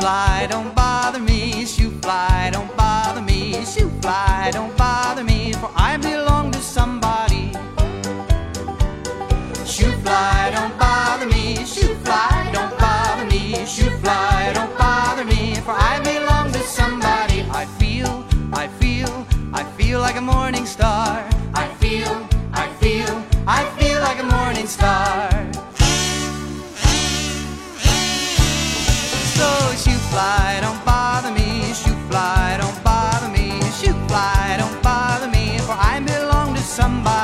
fly, don't bother me. Shoo fly, don't bother me. Shoo fly, don't bother me, for I belong to somebody. Shoot fly, don't bother me. Shoot fly, don't bother me. Shoot fly, don't bother me, for I belong to somebody. I feel, I feel, I feel like a morning star. somebody.